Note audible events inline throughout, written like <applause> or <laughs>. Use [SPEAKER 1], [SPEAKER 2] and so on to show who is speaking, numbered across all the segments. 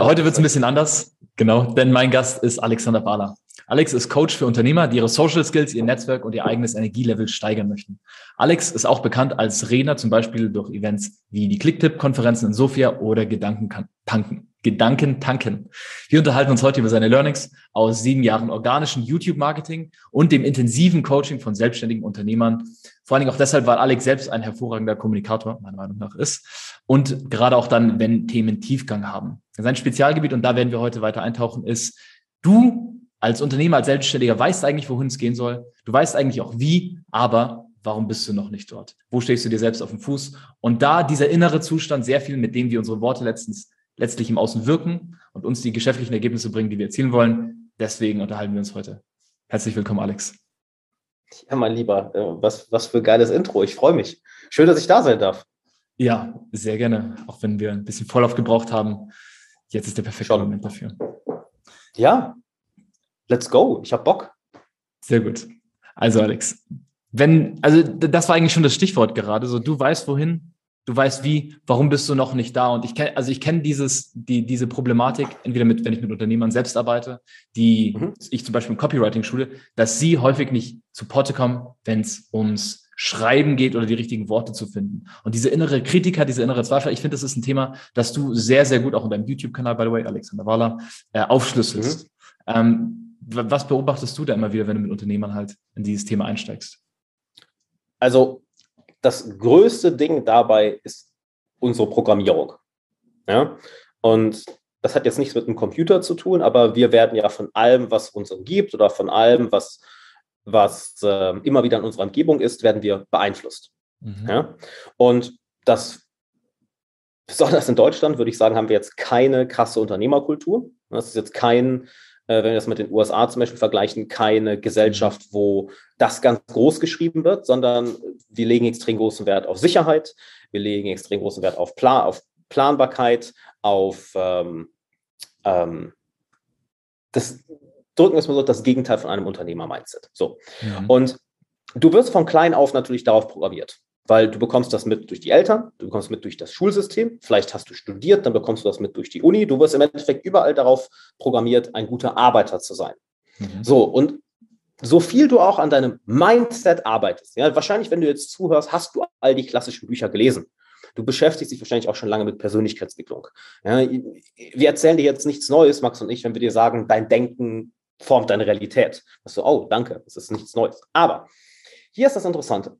[SPEAKER 1] Heute wird es ein bisschen anders, genau, denn mein Gast ist Alexander Bahler. Alex ist Coach für Unternehmer, die ihre Social Skills, ihr Netzwerk und ihr eigenes Energielevel steigern möchten. Alex ist auch bekannt als Redner, zum Beispiel durch Events wie die Clicktip-Konferenzen in Sofia oder Gedankentanken. Gedanken tanken. Wir unterhalten uns heute über seine Learnings aus sieben Jahren organischen YouTube-Marketing und dem intensiven Coaching von selbstständigen Unternehmern. Vor allen Dingen auch deshalb, weil Alex selbst ein hervorragender Kommunikator, meiner Meinung nach, ist. Und gerade auch dann, wenn Themen Tiefgang haben. Sein Spezialgebiet, und da werden wir heute weiter eintauchen, ist, du als Unternehmer, als Selbstständiger weißt eigentlich, wohin es gehen soll. Du weißt eigentlich auch wie, aber warum bist du noch nicht dort? Wo stehst du dir selbst auf dem Fuß? Und da dieser innere Zustand sehr viel, mit dem wir unsere Worte letztens letztlich im Außen wirken und uns die geschäftlichen Ergebnisse bringen, die wir erzielen wollen. Deswegen unterhalten wir uns heute. Herzlich willkommen, Alex.
[SPEAKER 2] Ja, mein Lieber, äh, was, was für ein geiles Intro. Ich freue mich. Schön, dass ich da sein darf.
[SPEAKER 1] Ja, sehr gerne. Auch wenn wir ein bisschen Vorlauf gebraucht haben. Jetzt ist der perfekte Schon. Moment dafür.
[SPEAKER 2] Ja, let's go. Ich habe Bock.
[SPEAKER 1] Sehr gut. Also, Alex, wenn, also das war eigentlich schon das Stichwort gerade. So, du weißt wohin, du weißt wie, warum bist du noch nicht da? Und ich kenne, also ich kenne dieses, die, diese Problematik, entweder mit, wenn ich mit Unternehmern selbst arbeite, die mhm. ich zum Beispiel im Copywriting schule, dass sie häufig nicht zu Potte kommen, wenn es ums Schreiben geht oder die richtigen Worte zu finden. Und diese innere Kritiker, diese innere Zweifel, ich finde, das ist ein Thema, das du sehr, sehr gut auch in deinem YouTube-Kanal, by the way, Alexander Wahler, äh, aufschlüsselst. Mhm. Ähm, was beobachtest du da immer wieder, wenn du mit Unternehmern halt in dieses Thema einsteigst?
[SPEAKER 2] Also das größte Ding dabei ist unsere Programmierung. Ja? Und das hat jetzt nichts mit dem Computer zu tun, aber wir werden ja von allem, was uns umgibt oder von allem, was, was äh, immer wieder in unserer Umgebung ist, werden wir beeinflusst. Mhm. Ja? Und das, besonders in Deutschland, würde ich sagen, haben wir jetzt keine krasse Unternehmerkultur. Das ist jetzt kein äh, wenn wir das mit den USA zum Beispiel vergleichen, keine Gesellschaft, wo das ganz groß geschrieben wird, sondern wir legen extrem großen Wert auf Sicherheit, wir legen extrem großen Wert auf, Plan, auf Planbarkeit, auf ähm, ähm, das drücken wir es mal so, das Gegenteil von einem Unternehmer-Mindset. So. Mhm. Und du wirst von klein auf natürlich darauf programmiert weil du bekommst das mit durch die Eltern, du bekommst mit durch das Schulsystem, vielleicht hast du studiert, dann bekommst du das mit durch die Uni. Du wirst im Endeffekt überall darauf programmiert, ein guter Arbeiter zu sein. Mhm. So, und so viel du auch an deinem Mindset arbeitest, ja, wahrscheinlich, wenn du jetzt zuhörst, hast du all die klassischen Bücher gelesen. Du beschäftigst dich wahrscheinlich auch schon lange mit Persönlichkeitsentwicklung. Ja, wir erzählen dir jetzt nichts Neues, Max und ich, wenn wir dir sagen, dein Denken formt deine Realität. Das so, oh, danke, das ist nichts Neues. Aber hier ist das Interessante.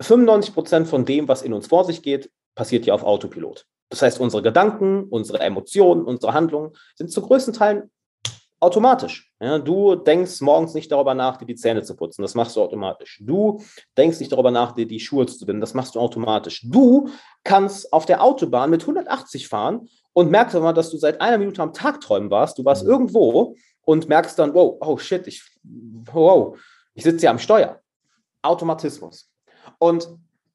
[SPEAKER 2] 95 Prozent von dem, was in uns vor sich geht, passiert ja auf Autopilot. Das heißt, unsere Gedanken, unsere Emotionen, unsere Handlungen sind zu größten Teilen automatisch. Ja, du denkst morgens nicht darüber nach, dir die Zähne zu putzen. Das machst du automatisch. Du denkst nicht darüber nach, dir die Schuhe zu binden. Das machst du automatisch. Du kannst auf der Autobahn mit 180 fahren und merkst aber, dass du seit einer Minute am Tag träumen warst. Du warst mhm. irgendwo und merkst dann, wow, oh shit, ich, wow, ich sitze ja am Steuer. Automatismus. Und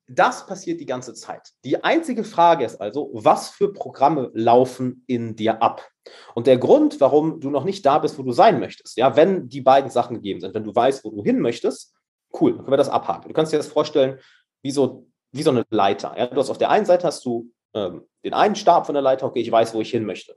[SPEAKER 2] das passiert die ganze Zeit. Die einzige Frage ist also, was für Programme laufen in dir ab? Und der Grund, warum du noch nicht da bist, wo du sein möchtest, ja, wenn die beiden Sachen gegeben sind, wenn du weißt, wo du hin möchtest, cool, dann können wir das abhaken. Du kannst dir das vorstellen, wie so, wie so eine Leiter. Ja? Du hast auf der einen Seite hast du ähm, den einen Stab von der Leiter, okay, ich weiß, wo ich hin möchte.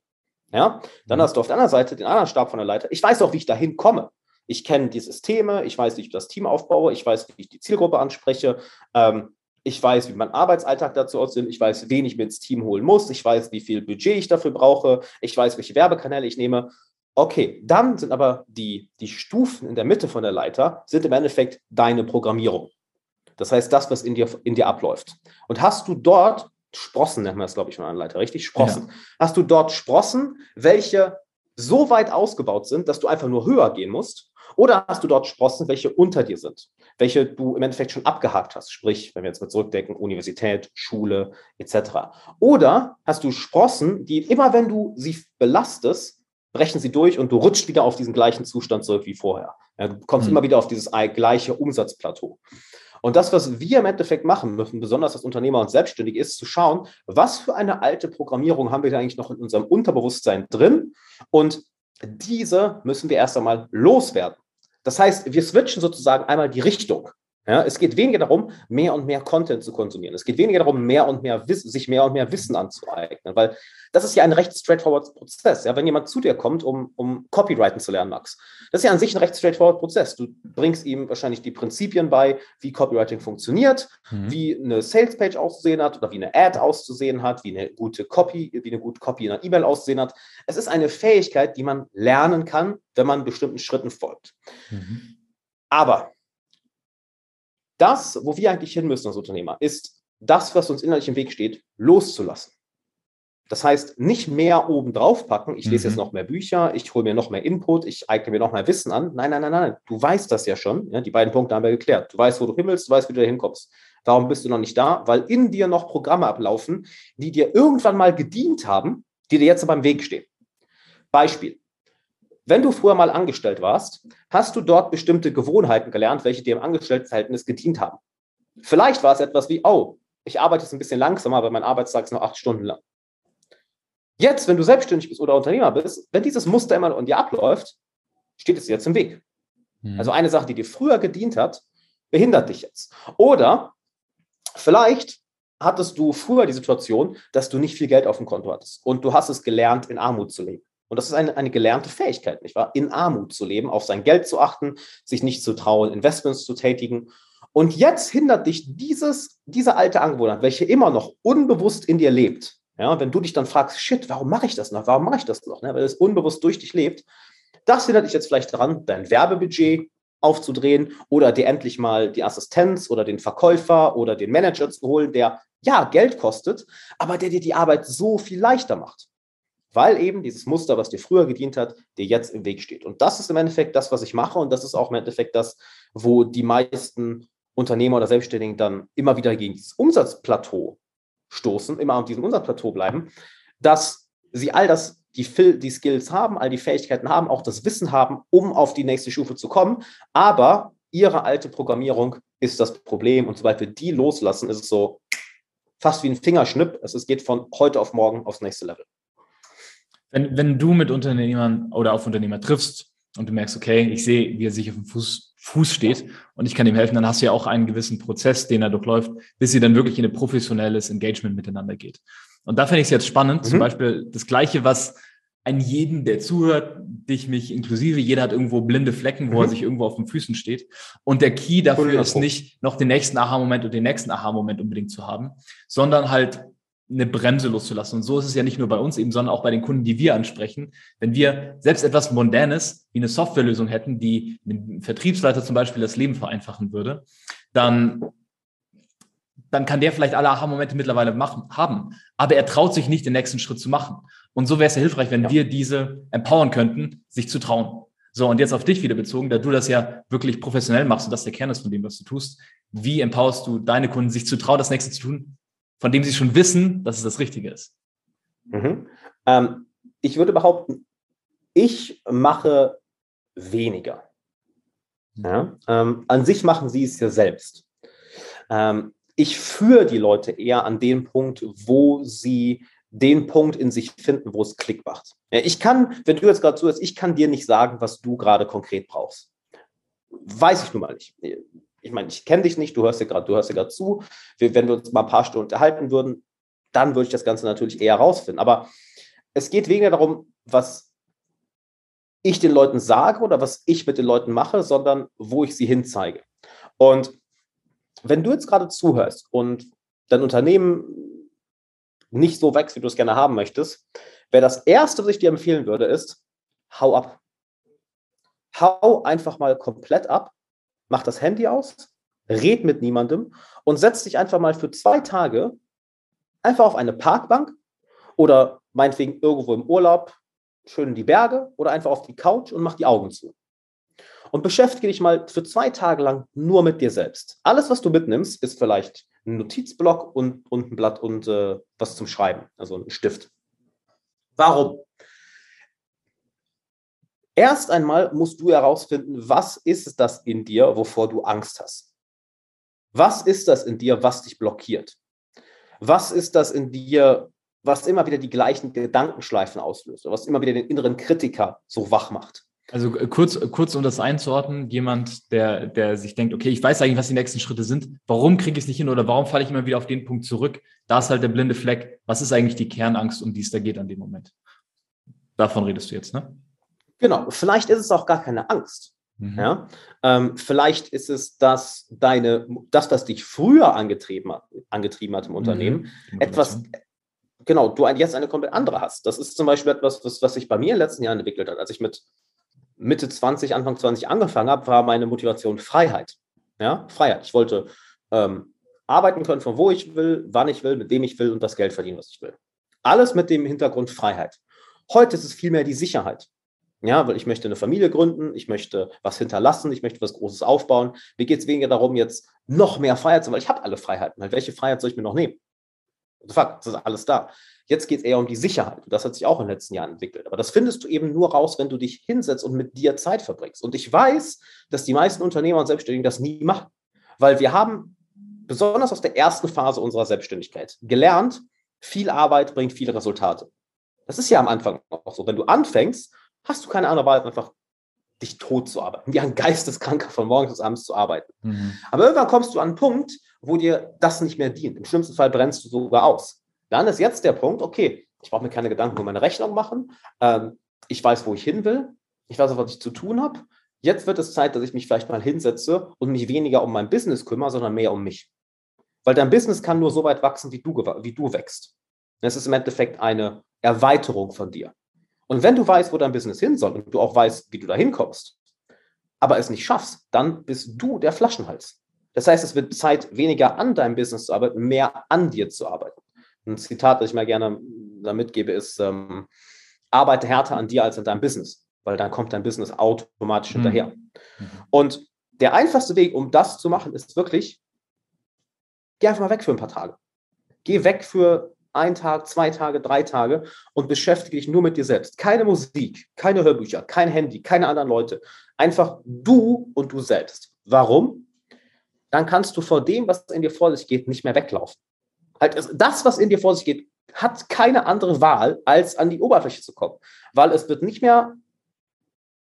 [SPEAKER 2] Ja? Dann mhm. hast du auf der anderen Seite den anderen Stab von der Leiter, ich weiß auch, wie ich da hinkomme. Ich kenne die Systeme, ich weiß, wie ich das Team aufbaue, ich weiß, wie ich die Zielgruppe anspreche, ähm, ich weiß, wie mein Arbeitsalltag dazu aussieht, ich weiß, wen ich mir ins Team holen muss, ich weiß, wie viel Budget ich dafür brauche, ich weiß, welche Werbekanäle ich nehme. Okay, dann sind aber die, die Stufen in der Mitte von der Leiter, sind im Endeffekt deine Programmierung. Das heißt, das, was in dir, in dir abläuft. Und hast du dort Sprossen, nennt man das, glaube ich, von einer Leiter, richtig? Sprossen. Ja. Hast du dort Sprossen, welche so weit ausgebaut sind, dass du einfach nur höher gehen musst? Oder hast du dort Sprossen, welche unter dir sind, welche du im Endeffekt schon abgehakt hast, sprich, wenn wir jetzt mal zurückdenken, Universität, Schule etc. Oder hast du Sprossen, die immer, wenn du sie belastest, brechen sie durch und du rutscht wieder auf diesen gleichen Zustand zurück wie vorher. Ja, du kommst mhm. immer wieder auf dieses gleiche Umsatzplateau. Und das, was wir im Endeffekt machen müssen, besonders als Unternehmer und Selbstständige, ist zu schauen, was für eine alte Programmierung haben wir da eigentlich noch in unserem Unterbewusstsein drin und diese müssen wir erst einmal loswerden. Das heißt, wir switchen sozusagen einmal die Richtung. Ja, es geht weniger darum, mehr und mehr Content zu konsumieren. Es geht weniger darum, mehr und mehr sich mehr und mehr Wissen anzueignen, weil das ist ja ein recht straightforward Prozess. Ja, wenn jemand zu dir kommt, um, um Copywriting zu lernen, Max, das ist ja an sich ein recht straightforward Prozess. Du bringst ihm wahrscheinlich die Prinzipien bei, wie Copywriting funktioniert, mhm. wie eine Salespage auszusehen hat oder wie eine Ad auszusehen hat, wie eine gute Copy, wie eine gute Copy in einer E-Mail auszusehen hat. Es ist eine Fähigkeit, die man lernen kann, wenn man bestimmten Schritten folgt. Mhm. Aber das, wo wir eigentlich hin müssen als Unternehmer, ist das, was uns innerlich im Weg steht, loszulassen. Das heißt, nicht mehr oben drauf packen, ich lese mhm. jetzt noch mehr Bücher, ich hole mir noch mehr Input, ich eigne mir noch mehr Wissen an. Nein, nein, nein, nein. Du weißt das ja schon. Ja, die beiden Punkte haben wir geklärt. Du weißt, wo du hin willst, du weißt, wie du da hinkommst. Warum bist du noch nicht da? Weil in dir noch Programme ablaufen, die dir irgendwann mal gedient haben, die dir jetzt aber im Weg stehen. Beispiel. Wenn du früher mal angestellt warst, hast du dort bestimmte Gewohnheiten gelernt, welche dir im Angestelltenverhältnis gedient haben. Vielleicht war es etwas wie, oh, ich arbeite jetzt ein bisschen langsamer, aber mein Arbeitstag ist nur acht Stunden lang. Jetzt, wenn du selbstständig bist oder Unternehmer bist, wenn dieses Muster immer in dir abläuft, steht es dir jetzt im Weg. Mhm. Also eine Sache, die dir früher gedient hat, behindert dich jetzt. Oder vielleicht hattest du früher die Situation, dass du nicht viel Geld auf dem Konto hattest und du hast es gelernt, in Armut zu leben. Und das ist eine, eine gelernte Fähigkeit, nicht wahr? In Armut zu leben, auf sein Geld zu achten, sich nicht zu trauen, Investments zu tätigen. Und jetzt hindert dich dieses, diese alte Angewohnheit, welche immer noch unbewusst in dir lebt. Ja, wenn du dich dann fragst, shit, warum mache ich das noch? Warum mache ich das noch? Ne? Weil es unbewusst durch dich lebt. Das hindert dich jetzt vielleicht daran, dein Werbebudget aufzudrehen oder dir endlich mal die Assistenz oder den Verkäufer oder den Manager zu holen, der ja Geld kostet, aber der dir die Arbeit so viel leichter macht weil eben dieses Muster, was dir früher gedient hat, dir jetzt im Weg steht. Und das ist im Endeffekt das, was ich mache und das ist auch im Endeffekt das, wo die meisten Unternehmer oder Selbstständigen dann immer wieder gegen dieses Umsatzplateau stoßen, immer auf diesem Umsatzplateau bleiben, dass sie all das, die, die Skills haben, all die Fähigkeiten haben, auch das Wissen haben, um auf die nächste Stufe zu kommen, aber ihre alte Programmierung ist das Problem und sobald wir die loslassen, ist es so fast wie ein Fingerschnipp. Es geht von heute auf morgen aufs nächste Level.
[SPEAKER 1] Wenn, wenn du mit Unternehmern oder auf Unternehmer triffst und du merkst, okay, ich sehe, wie er sich auf dem Fuß, Fuß steht und ich kann ihm helfen, dann hast du ja auch einen gewissen Prozess, den er durchläuft, bis sie dann wirklich in ein professionelles Engagement miteinander geht. Und da finde ich es jetzt spannend, mhm. zum Beispiel das Gleiche, was ein jeden, der zuhört, dich, mich inklusive, jeder hat irgendwo blinde Flecken, wo mhm. er sich irgendwo auf den Füßen steht. Und der Key dafür ist nicht, noch den nächsten Aha-Moment und den nächsten Aha-Moment unbedingt zu haben, sondern halt eine Bremse loszulassen. Und so ist es ja nicht nur bei uns eben, sondern auch bei den Kunden, die wir ansprechen. Wenn wir selbst etwas Mondänes wie eine Softwarelösung hätten, die einem Vertriebsleiter zum Beispiel das Leben vereinfachen würde, dann, dann kann der vielleicht alle Aha-Momente mittlerweile machen, haben. Aber er traut sich nicht, den nächsten Schritt zu machen. Und so wäre es ja hilfreich, wenn ja. wir diese empowern könnten, sich zu trauen. So, und jetzt auf dich wieder bezogen, da du das ja wirklich professionell machst und das der Kern ist von dem, was du tust. Wie empowerst du deine Kunden, sich zu trauen, das nächste zu tun, von dem sie schon wissen, dass es das Richtige ist?
[SPEAKER 2] Mhm. Ähm, ich würde behaupten, ich mache weniger. Mhm. Ja? Ähm, an sich machen sie es ja selbst. Ähm, ich führe die Leute eher an den Punkt, wo sie den Punkt in sich finden, wo es Klick macht. Ja, ich kann, wenn du jetzt gerade zuhörst, ich kann dir nicht sagen, was du gerade konkret brauchst. Weiß ich nun mal nicht ich meine, ich kenne dich nicht, du hörst ja gerade, du hörst ja gerade zu. Wir, wenn wir uns mal ein paar Stunden unterhalten würden, dann würde ich das Ganze natürlich eher rausfinden. Aber es geht weniger darum, was ich den Leuten sage oder was ich mit den Leuten mache, sondern wo ich sie hinzeige. Und wenn du jetzt gerade zuhörst und dein Unternehmen nicht so wächst, wie du es gerne haben möchtest, wäre das Erste, was ich dir empfehlen würde, ist, hau ab. Hau einfach mal komplett ab mach das Handy aus, red mit niemandem und setz dich einfach mal für zwei Tage einfach auf eine Parkbank oder meinetwegen irgendwo im Urlaub, schön in die Berge oder einfach auf die Couch und mach die Augen zu. Und beschäftige dich mal für zwei Tage lang nur mit dir selbst. Alles, was du mitnimmst, ist vielleicht ein Notizblock und, und ein Blatt und äh, was zum Schreiben, also ein Stift. Warum? Erst einmal musst du herausfinden, was ist das in dir, wovor du Angst hast. Was ist das in dir, was dich blockiert? Was ist das in dir, was immer wieder die gleichen Gedankenschleifen auslöst, was immer wieder den inneren Kritiker so wach macht?
[SPEAKER 1] Also äh, kurz, kurz um das einzuordnen, jemand, der, der sich denkt, okay, ich weiß eigentlich, was die nächsten Schritte sind, warum kriege ich es nicht hin oder warum falle ich immer wieder auf den Punkt zurück? Da ist halt der blinde Fleck. Was ist eigentlich die Kernangst, um die es da geht an dem Moment? Davon redest du jetzt, ne?
[SPEAKER 2] Genau, vielleicht ist es auch gar keine Angst. Mhm. Ja? Ähm, vielleicht ist es, dass deine, das, was dich früher angetrieben hat, angetrieben hat im Unternehmen, mhm. etwas, genau, du jetzt eine komplett andere hast. Das ist zum Beispiel etwas, was, was sich bei mir in den letzten Jahren entwickelt hat. Als ich mit Mitte 20, Anfang 20 angefangen habe, war meine Motivation Freiheit. Ja, Freiheit. Ich wollte ähm, arbeiten können, von wo ich will, wann ich will, mit wem ich will und das Geld verdienen, was ich will. Alles mit dem Hintergrund Freiheit. Heute ist es vielmehr die Sicherheit. Ja, weil ich möchte eine Familie gründen, ich möchte was hinterlassen, ich möchte was Großes aufbauen. Mir geht es weniger darum, jetzt noch mehr Freiheit zu haben, weil ich habe alle Freiheiten. Halt, welche Freiheit soll ich mir noch nehmen? Fuck, das ist alles da. Jetzt geht es eher um die Sicherheit. Das hat sich auch in den letzten Jahren entwickelt. Aber das findest du eben nur raus, wenn du dich hinsetzt und mit dir Zeit verbringst. Und ich weiß, dass die meisten Unternehmer und Selbstständigen das nie machen. Weil wir haben besonders aus der ersten Phase unserer Selbstständigkeit gelernt, viel Arbeit bringt viele Resultate. Das ist ja am Anfang auch so. Wenn du anfängst, hast du keine andere Wahl, einfach dich tot zu arbeiten, wie ein Geisteskranker von morgens bis abends zu arbeiten. Mhm. Aber irgendwann kommst du an einen Punkt, wo dir das nicht mehr dient. Im schlimmsten Fall brennst du sogar aus. Dann ist jetzt der Punkt, okay, ich brauche mir keine Gedanken um meine Rechnung machen. Ähm, ich weiß, wo ich hin will. Ich weiß auch, was ich zu tun habe. Jetzt wird es Zeit, dass ich mich vielleicht mal hinsetze und mich weniger um mein Business kümmere, sondern mehr um mich. Weil dein Business kann nur so weit wachsen, wie du, wie du wächst. Es ist im Endeffekt eine Erweiterung von dir. Und wenn du weißt, wo dein Business hin soll und du auch weißt, wie du da hinkommst, aber es nicht schaffst, dann bist du der Flaschenhals. Das heißt, es wird Zeit, weniger an deinem Business zu arbeiten, mehr an dir zu arbeiten. Ein Zitat, das ich mal gerne da mitgebe, ist, ähm, arbeite härter an dir als an deinem Business, weil dann kommt dein Business automatisch mhm. hinterher. Mhm. Und der einfachste Weg, um das zu machen, ist wirklich, geh einfach mal weg für ein paar Tage. Geh weg für ein Tag, zwei Tage, drei Tage und beschäftige dich nur mit dir selbst. Keine Musik, keine Hörbücher, kein Handy, keine anderen Leute. Einfach du und du selbst. Warum? Dann kannst du vor dem, was in dir vor sich geht, nicht mehr weglaufen. Halt, das, was in dir vor sich geht, hat keine andere Wahl, als an die Oberfläche zu kommen. Weil es wird nicht mehr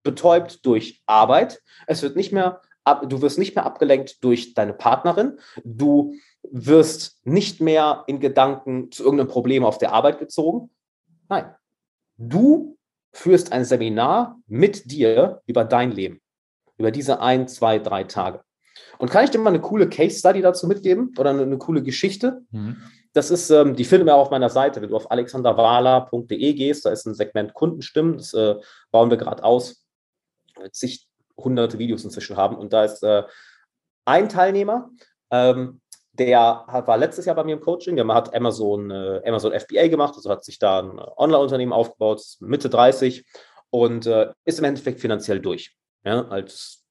[SPEAKER 2] betäubt durch Arbeit. Es wird nicht mehr, du wirst nicht mehr abgelenkt durch deine Partnerin. Du wirst nicht mehr in Gedanken zu irgendeinem Problem auf der Arbeit gezogen. Nein, du führst ein Seminar mit dir über dein Leben, über diese ein, zwei, drei Tage. Und kann ich dir mal eine coole Case Study dazu mitgeben oder eine, eine coole Geschichte? Mhm. Das ist, ähm, die finden wir auch auf meiner Seite. Wenn du auf alexanderwala.de gehst, da ist ein Segment Kundenstimmen, das äh, bauen wir gerade aus, zig hunderte Videos inzwischen haben. Und da ist äh, ein Teilnehmer, ähm, der hat, war letztes Jahr bei mir im Coaching, der hat Amazon, äh, Amazon FBA gemacht, also hat sich da ein Online-Unternehmen aufgebaut, Mitte 30 und äh, ist im Endeffekt finanziell durch. Ja, als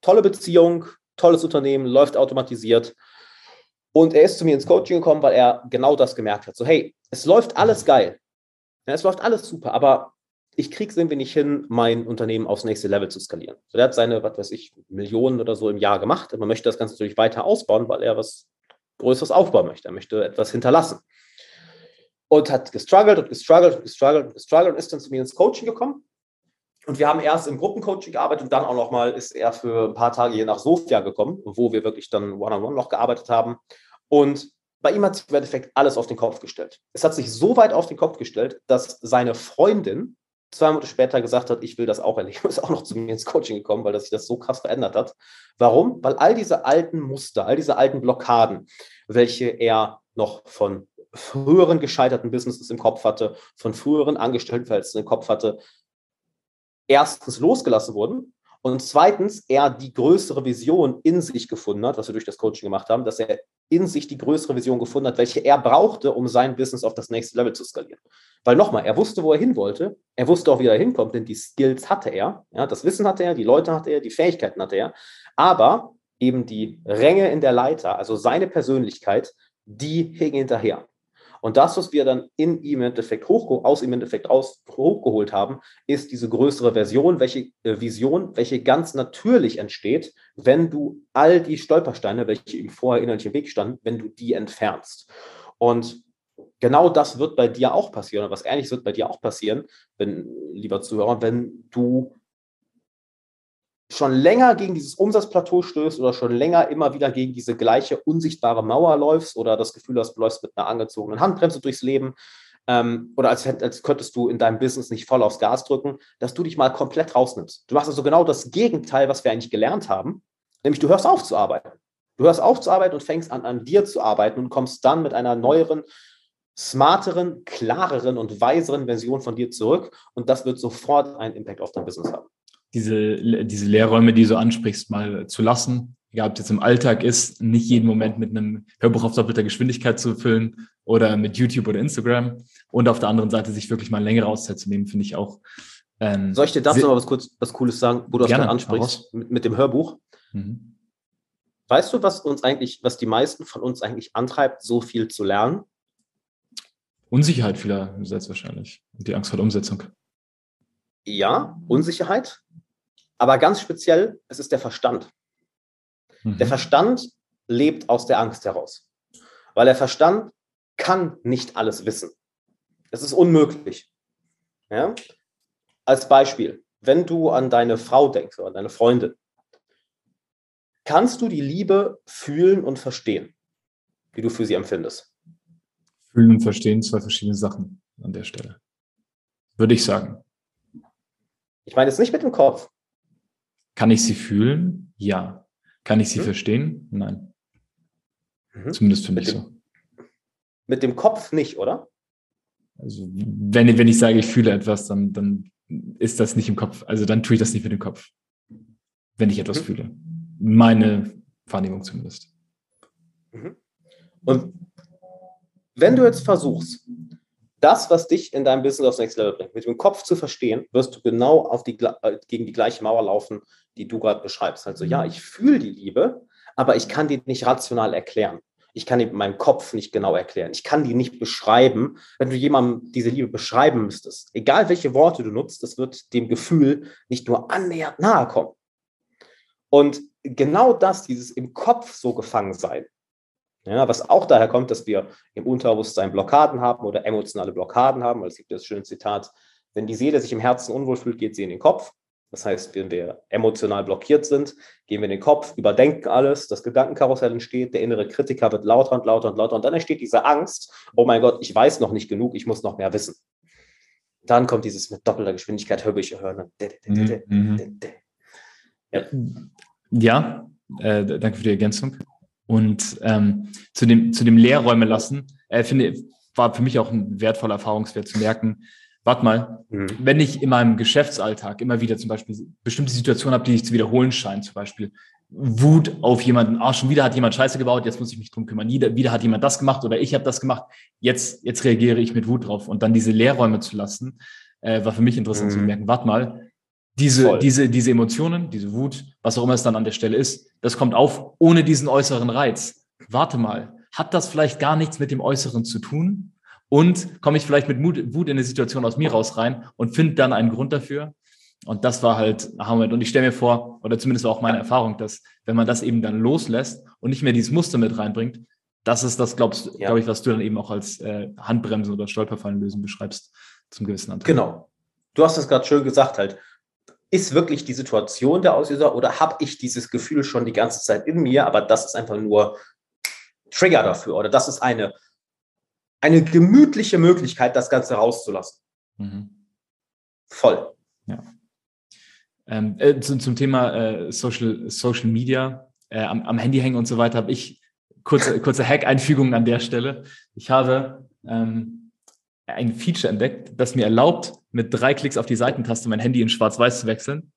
[SPEAKER 2] tolle Beziehung, tolles Unternehmen, läuft automatisiert. Und er ist zu mir ins Coaching gekommen, weil er genau das gemerkt hat. So, hey, es läuft alles geil. Ja, es läuft alles super, aber ich kriege es irgendwie nicht hin, mein Unternehmen aufs nächste Level zu skalieren. So, der hat seine, was weiß ich, Millionen oder so im Jahr gemacht. Man möchte das Ganze natürlich weiter ausbauen, weil er was Größeres aufbauen möchte. Er möchte etwas hinterlassen. Und hat gestruggelt und gestruggelt und gestruggelt und gestruggelt und ist dann zu mir ins Coaching gekommen. Und wir haben erst im Gruppencoaching gearbeitet und dann auch nochmal ist er für ein paar Tage hier nach Sofia gekommen, wo wir wirklich dann One-on-One -on -one noch gearbeitet haben. Und bei ihm hat sich im Endeffekt alles auf den Kopf gestellt. Es hat sich so weit auf den Kopf gestellt, dass seine Freundin zwei Monate später gesagt hat, ich will das auch erleben, ist auch noch zu mir ins Coaching gekommen, weil das sich das so krass verändert hat. Warum? Weil all diese alten Muster, all diese alten Blockaden, welche er noch von früheren gescheiterten Businesses im Kopf hatte, von früheren Angestelltenverhältnissen im Kopf hatte, erstens losgelassen wurden und zweitens er die größere Vision in sich gefunden hat, was wir durch das Coaching gemacht haben, dass er in sich die größere Vision gefunden hat, welche er brauchte, um sein Business auf das nächste Level zu skalieren. Weil nochmal, er wusste, wo er hin wollte, er wusste auch, wie er hinkommt, denn die Skills hatte er, ja, das Wissen hatte er, die Leute hatte er, die Fähigkeiten hatte er, aber eben die Ränge in der Leiter, also seine Persönlichkeit, die hing hinterher. Und das, was wir dann in ihm Endeffekt hoch, aus ihm im Endeffekt aus, hochgeholt haben, ist diese größere Version, welche äh, Vision, welche ganz natürlich entsteht, wenn du all die Stolpersteine, welche ihm vorher innerlich im Weg standen, wenn du die entfernst. Und genau das wird bei dir auch passieren, oder was ähnliches wird bei dir auch passieren, wenn, lieber Zuhörer, wenn du schon länger gegen dieses Umsatzplateau stößt oder schon länger immer wieder gegen diese gleiche unsichtbare Mauer läufst oder das Gefühl hast, du läufst mit einer angezogenen Handbremse durchs Leben ähm, oder als, als könntest du in deinem Business nicht voll aufs Gas drücken, dass du dich mal komplett rausnimmst. Du machst also genau das Gegenteil, was wir eigentlich gelernt haben, nämlich du hörst auf zu arbeiten. Du hörst auf zu arbeiten und fängst an, an dir zu arbeiten und kommst dann mit einer neueren, smarteren, klareren und weiseren Version von dir zurück und das wird sofort einen Impact auf dein Business haben
[SPEAKER 1] diese, diese Lehrräume, die du ansprichst, mal zu lassen. Egal, ob es jetzt im Alltag ist, nicht jeden Moment mit einem Hörbuch auf doppelter Geschwindigkeit zu füllen oder mit YouTube oder Instagram. Und auf der anderen Seite sich wirklich mal längere Auszeit zu nehmen, finde ich auch.
[SPEAKER 2] Ähm, Soll ich dir dazu mal was kurz was Cooles sagen, wo du das gerade ansprichst, mit, mit, dem Hörbuch? Mhm. Weißt du, was uns eigentlich, was die meisten von uns eigentlich antreibt, so viel zu lernen?
[SPEAKER 1] Unsicherheit vielerseits wahrscheinlich. Und die Angst vor der Umsetzung.
[SPEAKER 2] Ja, Unsicherheit. Aber ganz speziell, es ist der Verstand. Mhm. Der Verstand lebt aus der Angst heraus. Weil der Verstand kann nicht alles wissen. Es ist unmöglich. Ja? Als Beispiel, wenn du an deine Frau denkst oder deine Freundin, kannst du die Liebe fühlen und verstehen, wie du für sie empfindest?
[SPEAKER 1] Fühlen und verstehen, zwei verschiedene Sachen an der Stelle. Würde ich sagen.
[SPEAKER 2] Ich meine jetzt nicht mit dem Kopf.
[SPEAKER 1] Kann ich sie fühlen? Ja. Kann ich sie mhm. verstehen? Nein. Mhm. Zumindest finde ich so.
[SPEAKER 2] Mit dem Kopf nicht, oder?
[SPEAKER 1] Also, wenn, wenn ich sage, ich fühle etwas, dann, dann ist das nicht im Kopf. Also, dann tue ich das nicht mit dem Kopf. Wenn ich etwas mhm. fühle. Meine Wahrnehmung zumindest.
[SPEAKER 2] Mhm. Und wenn du jetzt versuchst, das, was dich in deinem Business aufs nächste Level bringt, mit dem Kopf zu verstehen, wirst du genau auf die, äh, gegen die gleiche Mauer laufen, die du gerade beschreibst. Also ja, ich fühle die Liebe, aber ich kann die nicht rational erklären. Ich kann die mit meinem Kopf nicht genau erklären. Ich kann die nicht beschreiben. Wenn du jemandem diese Liebe beschreiben müsstest, egal welche Worte du nutzt, das wird dem Gefühl nicht nur annähernd nahe kommen. Und genau das, dieses im Kopf so gefangen sein, ja, was auch daher kommt, dass wir im Unterbewusstsein Blockaden haben oder emotionale Blockaden haben, weil es gibt das schöne Zitat, wenn die Seele sich im Herzen unwohl fühlt, geht sie in den Kopf. Das heißt, wenn wir emotional blockiert sind, gehen wir in den Kopf, überdenken alles, das Gedankenkarussell entsteht, der innere Kritiker wird lauter und lauter und lauter und dann entsteht diese Angst, oh mein Gott, ich weiß noch nicht genug, ich muss noch mehr wissen. Dann kommt dieses mit doppelter Geschwindigkeit Hörbücher hören. Mhm.
[SPEAKER 1] Ja, ja äh, danke für die Ergänzung. Und ähm, zu, dem, zu dem Lehrräume lassen, äh, finde, war für mich auch ein wertvoller Erfahrungswert zu merken, warte mal, mhm. wenn ich in meinem Geschäftsalltag immer wieder zum Beispiel bestimmte Situationen habe, die sich zu wiederholen scheinen, zum Beispiel Wut auf jemanden, ah, schon wieder hat jemand Scheiße gebaut, jetzt muss ich mich drum kümmern, wieder, wieder hat jemand das gemacht oder ich habe das gemacht, jetzt, jetzt reagiere ich mit Wut drauf und dann diese Lehrräume zu lassen, äh, war für mich interessant mhm. zu merken, warte mal, diese, diese, diese Emotionen, diese Wut, was auch immer es dann an der Stelle ist, das kommt auf ohne diesen äußeren Reiz. Warte mal, hat das vielleicht gar nichts mit dem Äußeren zu tun? Und komme ich vielleicht mit Wut in eine Situation aus mir raus rein und finde dann einen Grund dafür? Und das war halt Hammer. Und ich stelle mir vor, oder zumindest war auch meine Erfahrung, dass wenn man das eben dann loslässt und nicht mehr dieses Muster mit reinbringt, das ist das, glaubst, ja. glaube ich, was du dann eben auch als äh, Handbremsen oder Stolperfallen lösen beschreibst, zum gewissen
[SPEAKER 2] Anteil. Genau. Du hast es gerade schön gesagt halt ist wirklich die Situation der Auslöser oder habe ich dieses Gefühl schon die ganze Zeit in mir, aber das ist einfach nur Trigger dafür oder das ist eine, eine gemütliche Möglichkeit, das Ganze rauszulassen. Mhm. Voll.
[SPEAKER 1] Ja. Ähm, äh, zum, zum Thema äh, Social, Social Media, äh, am, am, Handy hängen und so weiter, habe ich kurze, kurze Hack-Einfügungen an der Stelle. Ich habe ähm, ein Feature entdeckt, das mir erlaubt, mit drei Klicks auf die Seitentaste mein Handy in Schwarz-Weiß zu wechseln,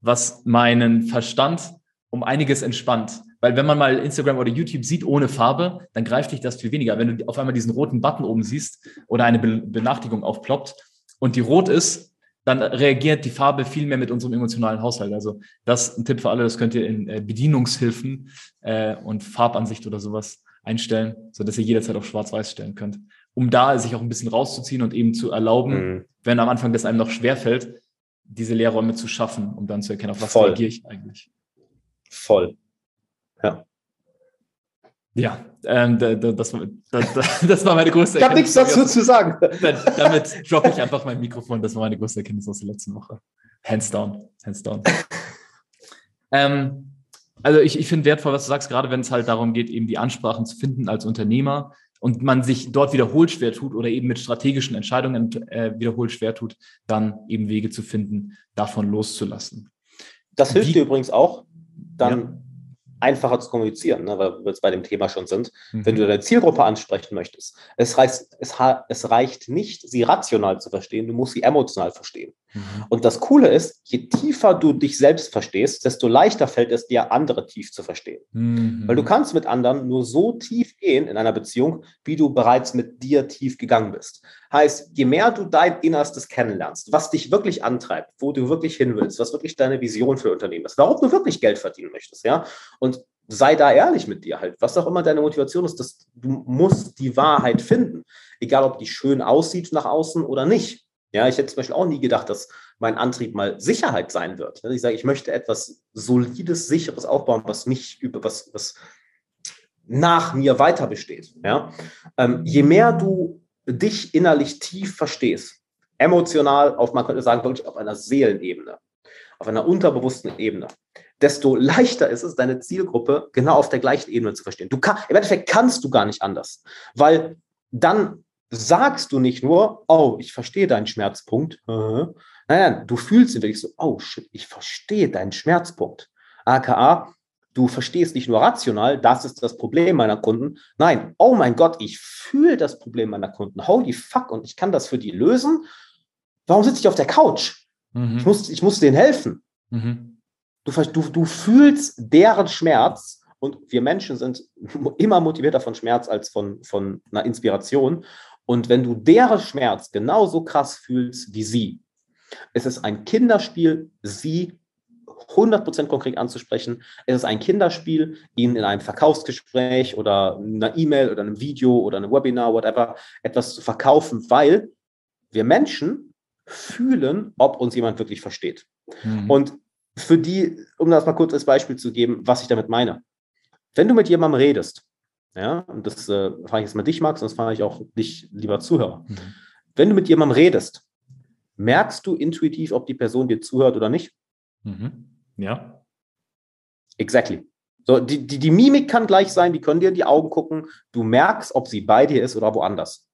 [SPEAKER 1] was meinen Verstand um einiges entspannt. Weil wenn man mal Instagram oder YouTube sieht ohne Farbe, dann greift dich das viel weniger. Wenn du auf einmal diesen roten Button oben siehst oder eine Benachrichtigung aufploppt und die rot ist, dann reagiert die Farbe viel mehr mit unserem emotionalen Haushalt. Also das ist ein Tipp für alle, das könnt ihr in äh, Bedienungshilfen äh, und Farbansicht oder sowas einstellen, sodass ihr jederzeit auf Schwarz-Weiß stellen könnt. Um da sich auch ein bisschen rauszuziehen und eben zu erlauben, mhm. wenn am Anfang das einem noch schwerfällt, diese Leerräume zu schaffen, um dann zu erkennen, auf was Voll. reagiere ich eigentlich.
[SPEAKER 2] Voll. Ja.
[SPEAKER 1] Ja, ähm, das, das, <laughs> das, war meine größte
[SPEAKER 2] Ich habe nichts dazu zu sagen.
[SPEAKER 1] Damit droppe ich einfach mein Mikrofon. Das war meine größte Erkenntnis aus der letzten Woche. Hands down. Hands down. ähm, also ich, ich finde wertvoll, was du sagst, gerade wenn es halt darum geht, eben die Ansprachen zu finden als Unternehmer und man sich dort wiederholt schwer tut oder eben mit strategischen Entscheidungen äh, wiederholt schwer tut, dann eben Wege zu finden, davon loszulassen.
[SPEAKER 2] Das hilft Wie, dir übrigens auch, dann ja einfacher zu kommunizieren, ne, weil wir jetzt bei dem Thema schon sind. Mhm. Wenn du deine Zielgruppe ansprechen möchtest, es reicht, es, es reicht nicht, sie rational zu verstehen, du musst sie emotional verstehen. Mhm. Und das Coole ist, je tiefer du dich selbst verstehst, desto leichter fällt es dir, andere tief zu verstehen. Mhm. Weil du kannst mit anderen nur so tief gehen in einer Beziehung, wie du bereits mit dir tief gegangen bist. Heißt, je mehr du dein Innerstes kennenlernst, was dich wirklich antreibt, wo du wirklich hin willst, was wirklich deine Vision für Unternehmen ist, warum du wirklich Geld verdienen möchtest, ja, und sei da ehrlich mit dir halt. Was auch immer deine Motivation ist, dass du musst die Wahrheit finden. Egal, ob die schön aussieht nach außen oder nicht. Ja, ich hätte zum Beispiel auch nie gedacht, dass mein Antrieb mal Sicherheit sein wird. Ich sage, ich möchte etwas Solides, Sicheres aufbauen, was mich über was, was nach mir weiter besteht. Ja? Ähm, je mehr du dich innerlich tief verstehst, emotional, auf, man könnte sagen, wirklich auf einer Seelenebene, auf einer unterbewussten Ebene, desto leichter ist es, deine Zielgruppe genau auf der gleichen Ebene zu verstehen. Du kann, Im Endeffekt kannst du gar nicht anders, weil dann sagst du nicht nur, oh, ich verstehe deinen Schmerzpunkt. <laughs> Nein, nein, du fühlst ihn wirklich so, oh shit, ich verstehe deinen Schmerzpunkt. AKA, du verstehst nicht nur rational, das ist das Problem meiner Kunden. Nein, oh mein Gott, ich fühle das Problem meiner Kunden. Holy fuck, und ich kann das für die lösen. Warum sitze ich auf der Couch? Mhm. Ich, muss, ich muss denen helfen. Mhm. Du, du, du fühlst deren Schmerz und wir Menschen sind <laughs> immer motivierter von Schmerz als von, von einer Inspiration. Und wenn du deren Schmerz genauso krass fühlst wie sie, ist es ein Kinderspiel, sie 100% konkret anzusprechen. Es ist ein Kinderspiel, ihnen in einem Verkaufsgespräch oder einer E-Mail oder einem Video oder einem Webinar, whatever, etwas zu verkaufen, weil wir Menschen fühlen, ob uns jemand wirklich versteht. Mhm. Und für die, um das mal kurz als Beispiel zu geben, was ich damit meine. Wenn du mit jemandem redest, ja, und das äh, frage ich jetzt mal dich, Max, sonst frage ich auch dich, lieber Zuhörer. Mhm. Wenn du mit jemandem redest, merkst du intuitiv, ob die Person dir zuhört oder nicht?
[SPEAKER 1] Mhm. Ja.
[SPEAKER 2] Exactly. So, die, die, die Mimik kann gleich sein, die können dir in die Augen gucken. Du merkst, ob sie bei dir ist oder woanders.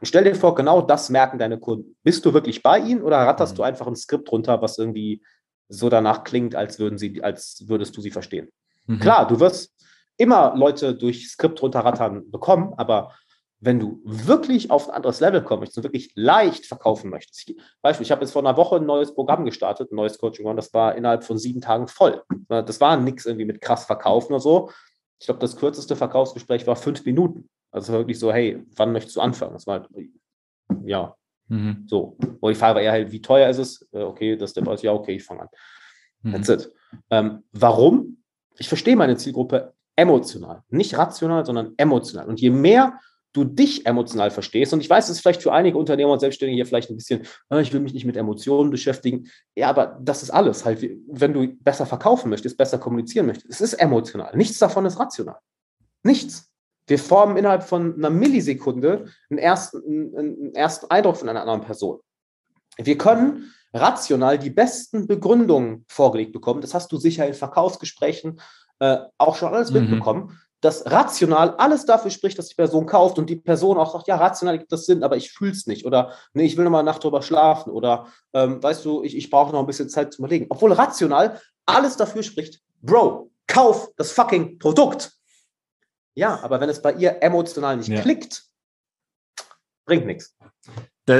[SPEAKER 2] Und stell dir vor, genau das merken deine Kunden. Bist du wirklich bei ihnen oder ratterst mhm. du einfach ein Skript runter, was irgendwie so danach klingt, als würden sie, als würdest du sie verstehen? Mhm. Klar, du wirst immer Leute durch Skript runterrattern bekommen, aber wenn du wirklich auf ein anderes Level kommen möchtest und wirklich leicht verkaufen möchtest. Ich, Beispiel, ich habe jetzt vor einer Woche ein neues Programm gestartet, ein neues Coaching und das war innerhalb von sieben Tagen voll. Das war nichts irgendwie mit krass verkaufen oder so. Ich glaube, das kürzeste Verkaufsgespräch war fünf Minuten. Also wirklich so, hey, wann möchtest du anfangen? Das war halt, ja, mhm. so. Und die Frage eher halt, wie teuer ist es? Äh, okay, das ist der Preis, ja, okay, ich fange an. Mhm. That's it. Ähm, warum? Ich verstehe meine Zielgruppe emotional. Nicht rational, sondern emotional. Und je mehr du dich emotional verstehst. Und ich weiß, es ist vielleicht für einige Unternehmer und Selbstständige hier vielleicht ein bisschen, ah, ich will mich nicht mit Emotionen beschäftigen. Ja, aber das ist alles. Halt, wenn du besser verkaufen möchtest, besser kommunizieren möchtest, es ist emotional. Nichts davon ist rational. Nichts. Wir formen innerhalb von einer Millisekunde einen ersten, einen ersten Eindruck von einer anderen Person. Wir können rational die besten Begründungen vorgelegt bekommen. Das hast du sicher in Verkaufsgesprächen äh, auch schon alles mhm. mitbekommen dass rational alles dafür spricht, dass die Person kauft und die Person auch sagt, ja, rational gibt das Sinn, aber ich fühle es nicht oder nee, ich will noch mal eine Nacht drüber schlafen oder ähm, weißt du, ich, ich brauche noch ein bisschen Zeit zu überlegen. Obwohl rational alles dafür spricht, Bro, kauf das fucking Produkt. Ja, aber wenn es bei ihr emotional nicht ja. klickt, bringt nichts.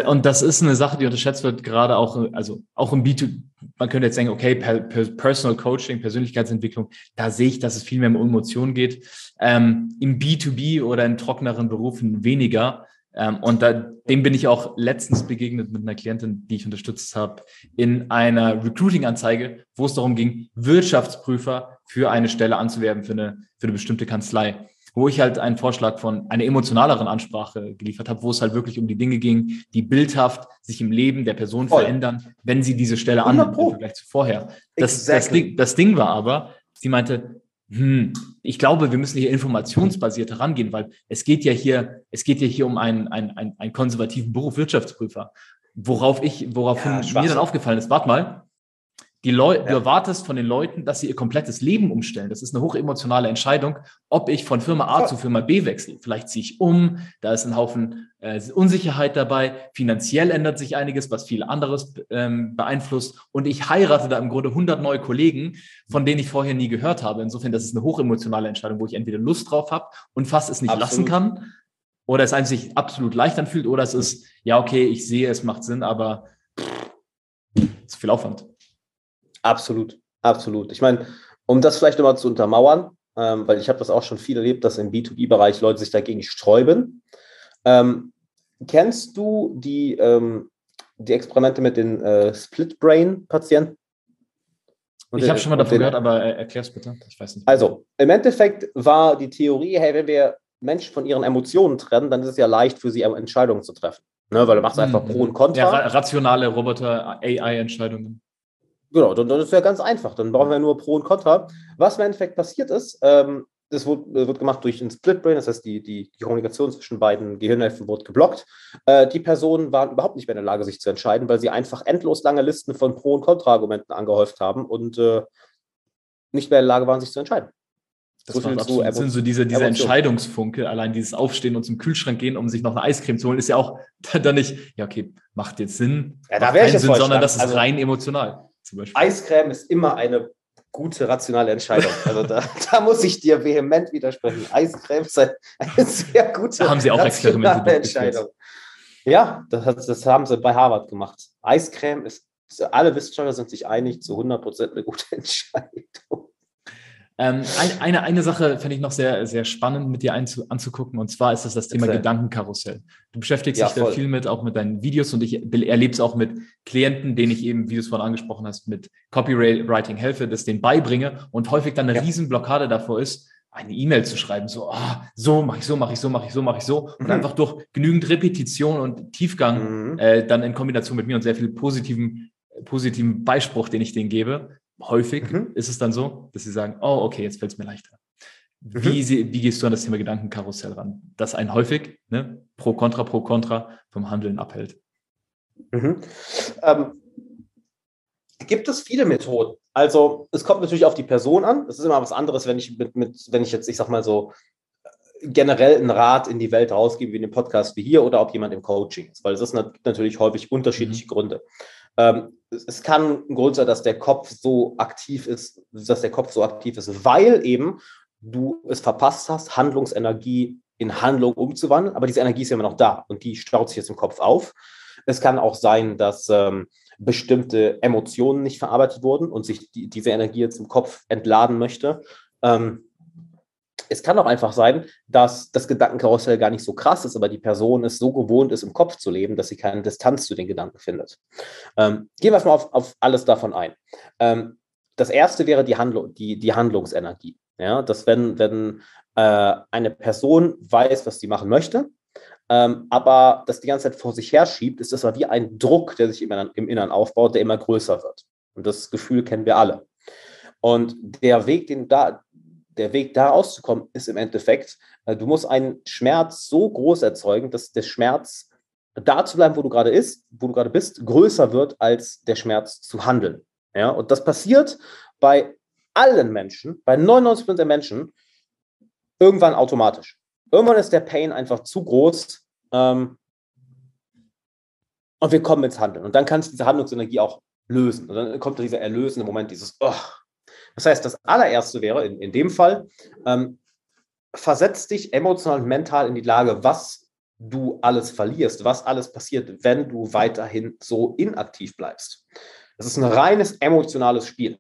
[SPEAKER 1] Und das ist eine Sache, die unterschätzt wird, gerade auch, also auch im B2, man könnte jetzt denken, okay, Personal Coaching, Persönlichkeitsentwicklung, da sehe ich, dass es viel mehr um Emotionen geht. Ähm, Im B2B oder in trockeneren Berufen weniger. Ähm, und da, dem bin ich auch letztens begegnet mit einer Klientin, die ich unterstützt habe, in einer Recruiting-Anzeige, wo es darum ging, Wirtschaftsprüfer für eine Stelle anzuwerben, für eine, für eine bestimmte Kanzlei wo ich halt einen Vorschlag von einer emotionaleren Ansprache geliefert habe, wo es halt wirklich um die Dinge ging, die bildhaft sich im Leben der Person Voll. verändern, wenn sie diese Stelle annimmt im Vergleich zu vorher. Das, exactly. das, Ding, das Ding war aber, sie meinte, hm, ich glaube, wir müssen hier informationsbasiert herangehen, weil es geht ja hier, es geht ja hier um einen, einen, einen, einen konservativen Beruf, Wirtschaftsprüfer. Worauf ich, woraufhin ja, mir dann aufgefallen ist, warte mal, die Leute, ja. du erwartest von den Leuten, dass sie ihr komplettes Leben umstellen. Das ist eine hochemotionale Entscheidung, ob ich von Firma A Voll. zu Firma B wechsle. Vielleicht ziehe ich um, da ist ein Haufen äh, Unsicherheit dabei. Finanziell ändert sich einiges, was viel anderes ähm, beeinflusst. Und ich heirate da im Grunde 100 neue Kollegen, von denen ich vorher nie gehört habe. Insofern, das ist eine hochemotionale Entscheidung, wo ich entweder Lust drauf habe und fast es nicht absolut. lassen kann, oder es einem sich absolut leicht anfühlt, oder es ist, ja, okay, ich sehe, es macht Sinn, aber es ist viel Aufwand.
[SPEAKER 2] Absolut, absolut. Ich meine, um das vielleicht nochmal zu untermauern, ähm, weil ich habe das auch schon viel erlebt, dass im B2B-Bereich Leute sich dagegen sträuben. Ähm, kennst du die, ähm, die Experimente mit den äh, Split-Brain-Patienten?
[SPEAKER 1] Ich habe schon mal davon gehört, aber äh, erklär es bitte. Ich
[SPEAKER 2] weiß nicht. Also, im Endeffekt war die Theorie, hey, wenn wir Menschen von ihren Emotionen trennen, dann ist es ja leicht für sie, Entscheidungen zu treffen. Ne, weil du machst einfach mhm. Pro und Contra. Ja,
[SPEAKER 1] rationale Roboter-AI-Entscheidungen.
[SPEAKER 2] Genau, dann, dann ist ja ganz einfach. Dann brauchen wir nur Pro und Contra. Was im Endeffekt passiert ist, ähm, das wird, äh, wird, gemacht durch ein Split Brain, das heißt, die, die, die Kommunikation zwischen beiden Gehirnhälften wurde geblockt. Äh, die Personen waren überhaupt nicht mehr in der Lage, sich zu entscheiden, weil sie einfach endlos lange Listen von Pro- und Kontra-Argumenten angehäuft haben und äh, nicht mehr in der Lage waren, sich zu entscheiden.
[SPEAKER 1] Das so absolut Sinn, so diese, diese Entscheidungsfunke, allein dieses Aufstehen und zum Kühlschrank gehen, um sich noch eine Eiscreme zu holen, ist ja auch <laughs> dann nicht, ja, okay, macht jetzt Sinn,
[SPEAKER 2] ja, da wäre ich jetzt
[SPEAKER 1] Sinn, sondern das ist also, rein emotional
[SPEAKER 2] zum Beispiel. Eiscreme ist immer eine gute, rationale Entscheidung. Also da, <laughs> da muss ich dir vehement widersprechen. Eiscreme ist eine, sehr gute,
[SPEAKER 1] da haben sie auch Experimente
[SPEAKER 2] Entscheidung. Ja, das, das, haben sie bei Harvard gemacht. Eiscreme ist, alle Wissenschaftler sind sich einig, zu 100% eine gute <laughs> Entscheidung.
[SPEAKER 1] Ähm, ein, eine, eine Sache fände ich noch sehr, sehr spannend mit dir einzu, anzugucken, und zwar ist das das Thema Erzähl. Gedankenkarussell. Du beschäftigst ja, dich voll. da viel mit, auch mit deinen Videos und ich erlebe es auch mit Klienten, denen ich eben, wie du es vorhin angesprochen hast, mit Copywriting helfe, das denen beibringe und häufig dann eine ja. Riesenblockade davor ist, eine E-Mail zu schreiben, so, ah, so mache ich so, mache ich so, mache ich so, mache ich so. Und mhm. einfach durch genügend Repetition und Tiefgang mhm. äh, dann in Kombination mit mir und sehr viel positiven, positiven Beispruch, den ich denen gebe, häufig mhm. ist es dann so, dass sie sagen, oh, okay, jetzt fällt es mir leichter. Mhm. Wie, sie, wie gehst du an das Thema Gedankenkarussell ran? Das ein häufig, ne, pro Contra, pro Contra vom Handeln abhält.
[SPEAKER 2] Mhm. Ähm, gibt es viele Methoden. Also es kommt natürlich auf die Person an. Es ist immer was anderes, wenn ich mit, mit, wenn ich jetzt, ich sag mal so, generell einen Rat in die Welt rausgebe, wie in dem Podcast wie hier, oder ob jemand im Coaching ist, weil es ist natürlich häufig unterschiedliche mhm. Gründe. Ähm, es kann ein Grund sein, dass der Kopf so aktiv ist, dass der Kopf so aktiv ist, weil eben du es verpasst hast, Handlungsenergie in Handlung umzuwandeln, aber diese Energie ist ja immer noch da und die staut sich jetzt im Kopf auf. Es kann auch sein, dass ähm, bestimmte Emotionen nicht verarbeitet wurden und sich die, diese Energie jetzt im Kopf entladen möchte. Ähm, es kann auch einfach sein, dass das Gedankenkarussell gar nicht so krass ist, aber die Person es so gewohnt ist, im Kopf zu leben, dass sie keine Distanz zu den Gedanken findet. Ähm, gehen wir mal auf, auf, alles davon ein. Ähm, das erste wäre die, Handlung, die, die Handlungsenergie. Ja, dass wenn, wenn äh, eine Person weiß, was sie machen möchte, ähm, aber das die ganze Zeit vor sich her schiebt, ist das wie ein Druck, der sich im im Inneren aufbaut, der immer größer wird. Und das Gefühl kennen wir alle. Und der Weg, den da, der Weg da rauszukommen, ist im Endeffekt, äh, du musst einen Schmerz so groß erzeugen, dass der Schmerz da zu bleiben, wo du gerade ist, wo du gerade bist, größer wird als der Schmerz zu handeln. Ja, und das passiert bei allen Menschen, bei 99% der Menschen, irgendwann automatisch. Irgendwann ist der Pain einfach zu groß ähm, und wir kommen ins Handeln. Und dann kannst du diese Handlungsenergie auch lösen. Und dann kommt dieser erlösende Moment, dieses, oh, das heißt, das allererste wäre in, in dem Fall, ähm, versetz dich emotional und mental in die Lage, was du alles verlierst, was alles passiert, wenn du weiterhin so inaktiv bleibst. Das ist ein reines emotionales Spiel.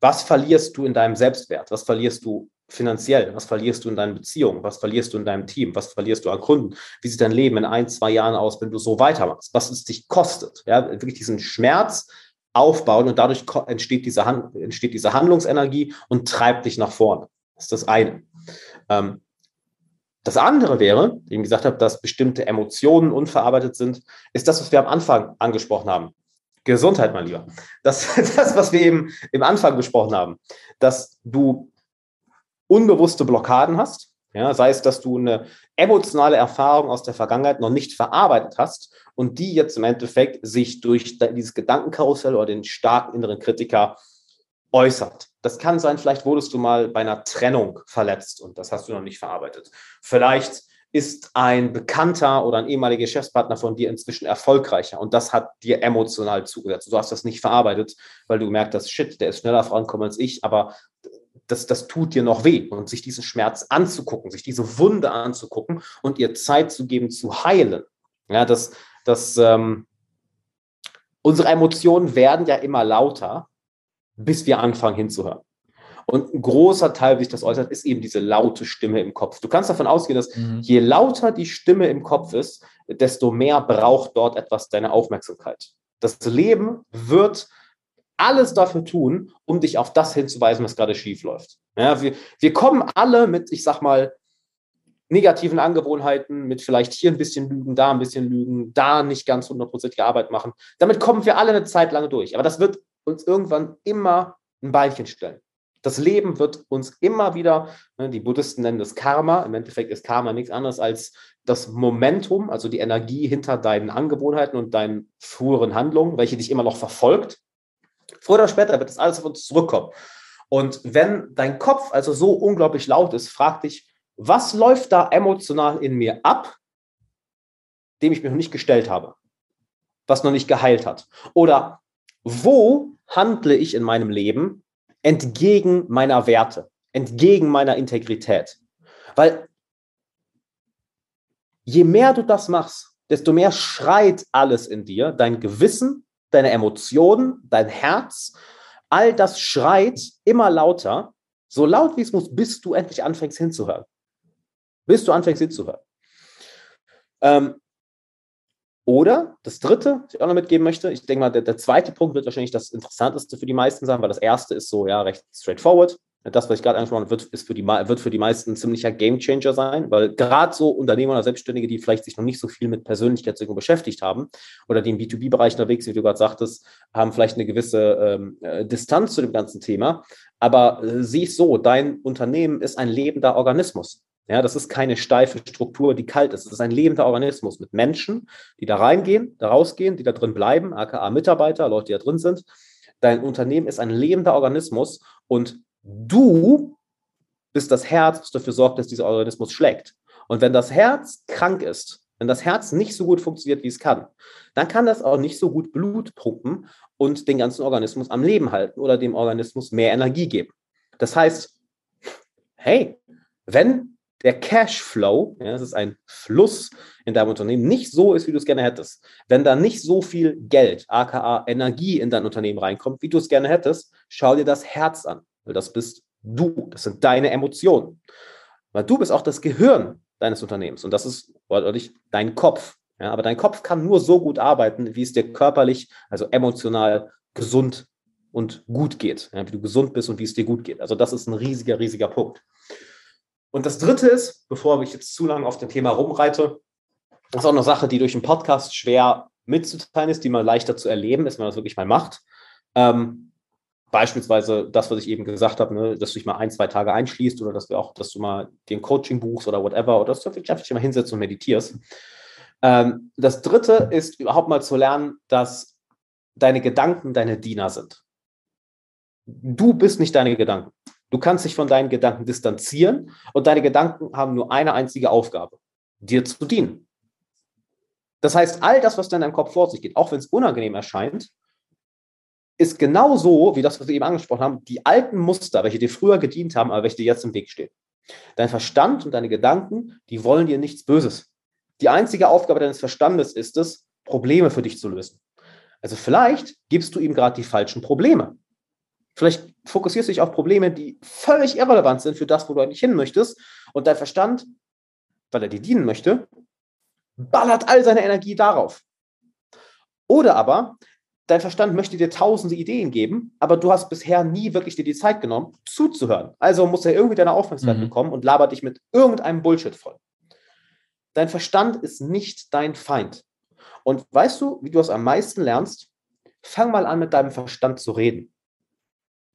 [SPEAKER 2] Was verlierst du in deinem Selbstwert? Was verlierst du finanziell? Was verlierst du in deinen Beziehungen? Was verlierst du in deinem Team? Was verlierst du an Kunden? Wie sieht dein Leben in ein, zwei Jahren aus, wenn du so weitermachst? Was es dich kostet? Ja, wirklich diesen Schmerz aufbauen und dadurch entsteht diese, Hand, entsteht diese Handlungsenergie und treibt dich nach vorne. Das ist das eine. Ähm, das andere wäre, wie ich gesagt habe, dass bestimmte Emotionen unverarbeitet sind, ist das, was wir am Anfang angesprochen haben. Gesundheit, mein Lieber. Das, <laughs> das was wir eben im Anfang besprochen haben, dass du unbewusste Blockaden hast, ja, sei es, dass du eine emotionale Erfahrung aus der Vergangenheit noch nicht verarbeitet hast und die jetzt im Endeffekt sich durch dieses Gedankenkarussell oder den starken inneren Kritiker äußert. Das kann sein, vielleicht wurdest du mal bei einer Trennung verletzt und das hast du noch nicht verarbeitet. Vielleicht ist ein Bekannter oder ein ehemaliger Geschäftspartner von dir inzwischen erfolgreicher und das hat dir emotional zugesetzt. Du hast das nicht verarbeitet, weil du gemerkt hast, shit, der ist schneller vorankommen als ich, aber das, das tut dir noch weh. Und sich diesen Schmerz anzugucken, sich diese Wunde anzugucken und ihr Zeit zu geben, zu heilen. Ja, das, das, ähm, unsere Emotionen werden ja immer lauter, bis wir anfangen hinzuhören. Und ein großer Teil, wie sich das äußert, ist eben diese laute Stimme im Kopf. Du kannst davon ausgehen, dass mhm. je lauter die Stimme im Kopf ist, desto mehr braucht dort etwas deine Aufmerksamkeit. Das Leben wird alles dafür tun, um dich auf das hinzuweisen, was gerade schief läuft. Ja, wir, wir kommen alle mit, ich sag mal, negativen Angewohnheiten, mit vielleicht hier ein bisschen lügen, da ein bisschen lügen, da nicht ganz hundertprozentige Arbeit machen. Damit kommen wir alle eine Zeit lange durch. Aber das wird uns irgendwann immer ein Beinchen stellen. Das Leben wird uns immer wieder, ne, die Buddhisten nennen das Karma, im Endeffekt ist Karma nichts anderes als das Momentum, also die Energie hinter deinen Angewohnheiten und deinen früheren Handlungen, welche dich immer noch verfolgt. Früher oder später wird das alles auf uns zurückkommen. Und wenn dein Kopf also so unglaublich laut ist, frag dich, was läuft da emotional in mir ab, dem ich mir noch nicht gestellt habe, was noch nicht geheilt hat? Oder wo handle ich in meinem Leben entgegen meiner Werte, entgegen meiner Integrität? Weil je mehr du das machst, desto mehr schreit alles in dir, dein Gewissen, deine Emotionen, dein Herz, all das schreit immer lauter, so laut wie es muss, bis du endlich anfängst hinzuhören. Bis du anfängst hinzuhören. Ähm, oder das dritte, was ich auch noch mitgeben möchte, ich denke mal, der, der, zweite Punkt wird wahrscheinlich das Interessanteste für die meisten sein, weil das erste ist so, ja, recht straightforward. Das, was ich gerade angesprochen habe, wird, ist für die, wird für die meisten ein ziemlicher Gamechanger sein, weil gerade so Unternehmer oder Selbstständige, die vielleicht sich noch nicht so viel mit Persönlichkeitsentwicklung beschäftigt haben oder die im B2B-Bereich unterwegs sind, wie du gerade sagtest, haben vielleicht eine gewisse ähm, äh, Distanz zu dem ganzen Thema. Aber äh, sieh es so, dein Unternehmen ist ein lebender Organismus. Ja, das ist keine steife Struktur, die kalt ist. Es ist ein lebender Organismus mit Menschen, die da reingehen, da rausgehen, die da drin bleiben, aka Mitarbeiter, Leute, die da drin sind. Dein Unternehmen ist ein lebender Organismus und du bist das Herz, das dafür sorgt, dass dieser Organismus schlägt. Und wenn das Herz krank ist, wenn das Herz nicht so gut funktioniert, wie es kann, dann kann das auch nicht so gut Blut pumpen und den ganzen Organismus am Leben halten oder dem Organismus mehr Energie geben. Das heißt, hey, wenn der Cashflow, ja, das ist ein Fluss in deinem Unternehmen, nicht so ist, wie du es gerne hättest, wenn da nicht so viel Geld, aka Energie in dein Unternehmen reinkommt, wie du es gerne hättest, schau dir das Herz an, weil das bist du, das sind deine Emotionen. Weil du bist auch das Gehirn deines Unternehmens und das ist wortwörtlich dein Kopf. Ja, aber dein Kopf kann nur so gut arbeiten, wie es dir körperlich, also emotional gesund und gut geht, ja, wie du gesund bist und wie es dir gut geht. Also das ist ein riesiger, riesiger Punkt. Und das Dritte ist, bevor ich jetzt zu lange auf dem Thema rumreite, ist auch eine Sache, die durch einen Podcast schwer mitzuteilen ist, die man leichter zu erleben ist, wenn man das wirklich mal macht. Ähm, beispielsweise das, was ich eben gesagt habe, ne, dass du dich mal ein, zwei Tage einschließt oder dass du auch, dass du mal den Coaching buchst oder whatever oder dass du wirklich einfach mal hinsetzt und meditierst. Ähm, das Dritte ist überhaupt mal zu lernen, dass deine Gedanken deine Diener sind. Du bist nicht deine Gedanken. Du kannst dich von deinen Gedanken distanzieren und deine Gedanken haben nur eine einzige Aufgabe, dir zu dienen. Das heißt, all das, was in deinem Kopf vor sich geht, auch wenn es unangenehm erscheint, ist genau so, wie das, was wir eben angesprochen haben, die alten Muster, welche dir früher gedient haben, aber welche dir jetzt im Weg stehen. Dein Verstand und deine Gedanken, die wollen dir nichts Böses. Die einzige Aufgabe deines Verstandes ist es, Probleme für dich zu lösen. Also vielleicht gibst du ihm gerade die falschen Probleme. Vielleicht fokussierst du dich auf Probleme, die völlig irrelevant sind für das, wo du eigentlich hin möchtest. Und dein Verstand, weil er dir dienen möchte, ballert all seine Energie darauf. Oder aber dein Verstand möchte dir tausende Ideen geben, aber du hast bisher nie wirklich dir die Zeit genommen, zuzuhören. Also muss er irgendwie deine Aufmerksamkeit mhm. bekommen und labert dich mit irgendeinem Bullshit voll. Dein Verstand ist nicht dein Feind. Und weißt du, wie du es am meisten lernst? Fang mal an, mit deinem Verstand zu reden.